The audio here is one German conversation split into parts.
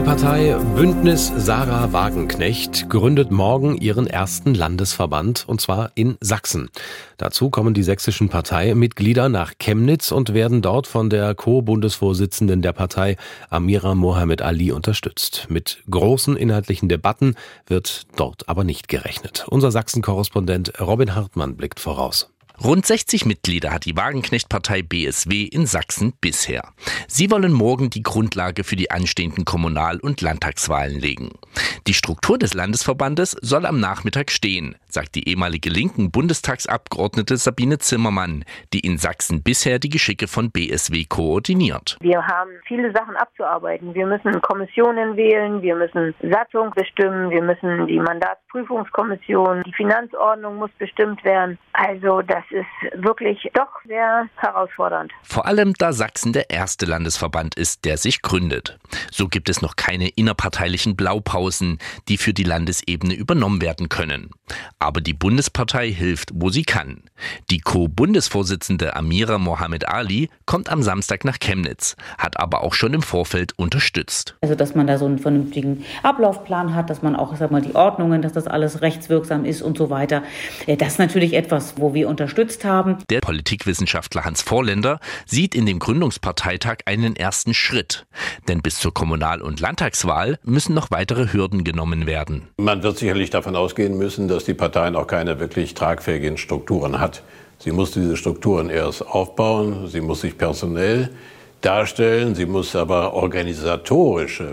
Die Partei Bündnis Sarah Wagenknecht gründet morgen ihren ersten Landesverband, und zwar in Sachsen. Dazu kommen die sächsischen Parteimitglieder nach Chemnitz und werden dort von der Co-Bundesvorsitzenden der Partei Amira Mohamed Ali unterstützt. Mit großen inhaltlichen Debatten wird dort aber nicht gerechnet. Unser Sachsen-Korrespondent Robin Hartmann blickt voraus. Rund 60 Mitglieder hat die Wagenknecht-Partei BSW in Sachsen bisher. Sie wollen morgen die Grundlage für die anstehenden Kommunal- und Landtagswahlen legen. Die Struktur des Landesverbandes soll am Nachmittag stehen, sagt die ehemalige linken Bundestagsabgeordnete Sabine Zimmermann, die in Sachsen bisher die Geschicke von BSW koordiniert. Wir haben viele Sachen abzuarbeiten. Wir müssen Kommissionen wählen, wir müssen Satzung bestimmen, wir müssen die Mandatsprüfungskommission, die Finanzordnung muss bestimmt werden. Also das ist wirklich doch sehr herausfordernd. Vor allem, da Sachsen der erste Landesverband ist, der sich gründet. So gibt es noch keine innerparteilichen Blaupausen, die für die Landesebene übernommen werden können. Aber die Bundespartei hilft, wo sie kann. Die Co-Bundesvorsitzende Amira Mohamed Ali kommt am Samstag nach Chemnitz, hat aber auch schon im Vorfeld unterstützt. Also, dass man da so einen vernünftigen Ablaufplan hat, dass man auch, sag mal, die Ordnungen, dass das alles rechtswirksam ist und so weiter. Äh, das ist natürlich etwas, wo wir unterstützt haben. Der Politikwissenschaftler Hans Vorländer sieht in dem Gründungsparteitag einen ersten Schritt. Denn bis zur Kommunal- und Landtagswahl müssen noch weitere Hürden genommen werden. Man wird sicherlich davon ausgehen müssen, dass die Partei noch keine wirklich tragfähigen Strukturen hat. Sie muss diese Strukturen erst aufbauen, sie muss sich personell darstellen, sie muss aber organisatorisch äh,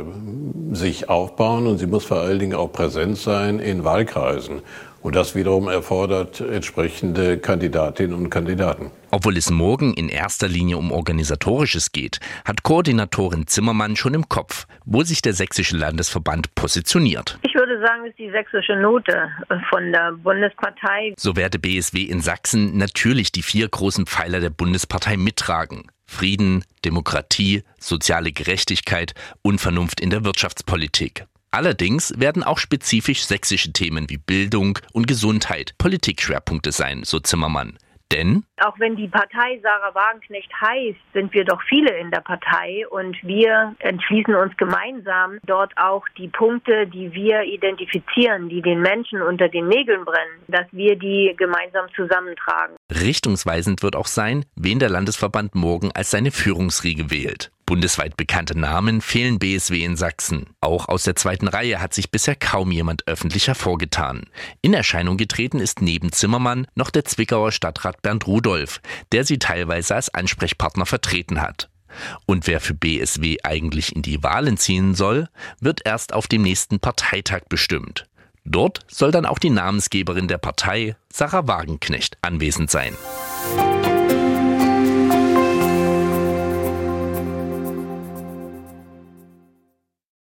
sich aufbauen und sie muss vor allen Dingen auch präsent sein in Wahlkreisen. Und das wiederum erfordert entsprechende Kandidatinnen und Kandidaten. Obwohl es morgen in erster Linie um Organisatorisches geht, hat Koordinatorin Zimmermann schon im Kopf, wo sich der Sächsische Landesverband positioniert. Ich würde sagen, es ist die sächsische Note von der Bundespartei. So werde BSW in Sachsen natürlich die vier großen Pfeiler der Bundespartei mittragen. Frieden, Demokratie, soziale Gerechtigkeit und Vernunft in der Wirtschaftspolitik. Allerdings werden auch spezifisch sächsische Themen wie Bildung und Gesundheit Politikschwerpunkte sein, so Zimmermann. Denn auch wenn die Partei Sarah Wagenknecht heißt, sind wir doch viele in der Partei und wir entschließen uns gemeinsam dort auch die Punkte, die wir identifizieren, die den Menschen unter den Nägeln brennen, dass wir die gemeinsam zusammentragen. Richtungsweisend wird auch sein, wen der Landesverband morgen als seine Führungsriege wählt. Bundesweit bekannte Namen fehlen BSW in Sachsen. Auch aus der zweiten Reihe hat sich bisher kaum jemand öffentlich hervorgetan. In Erscheinung getreten ist neben Zimmermann noch der Zwickauer Stadtrat Bernd Rudolph, der sie teilweise als Ansprechpartner vertreten hat. Und wer für BSW eigentlich in die Wahlen ziehen soll, wird erst auf dem nächsten Parteitag bestimmt. Dort soll dann auch die Namensgeberin der Partei, Sarah Wagenknecht, anwesend sein.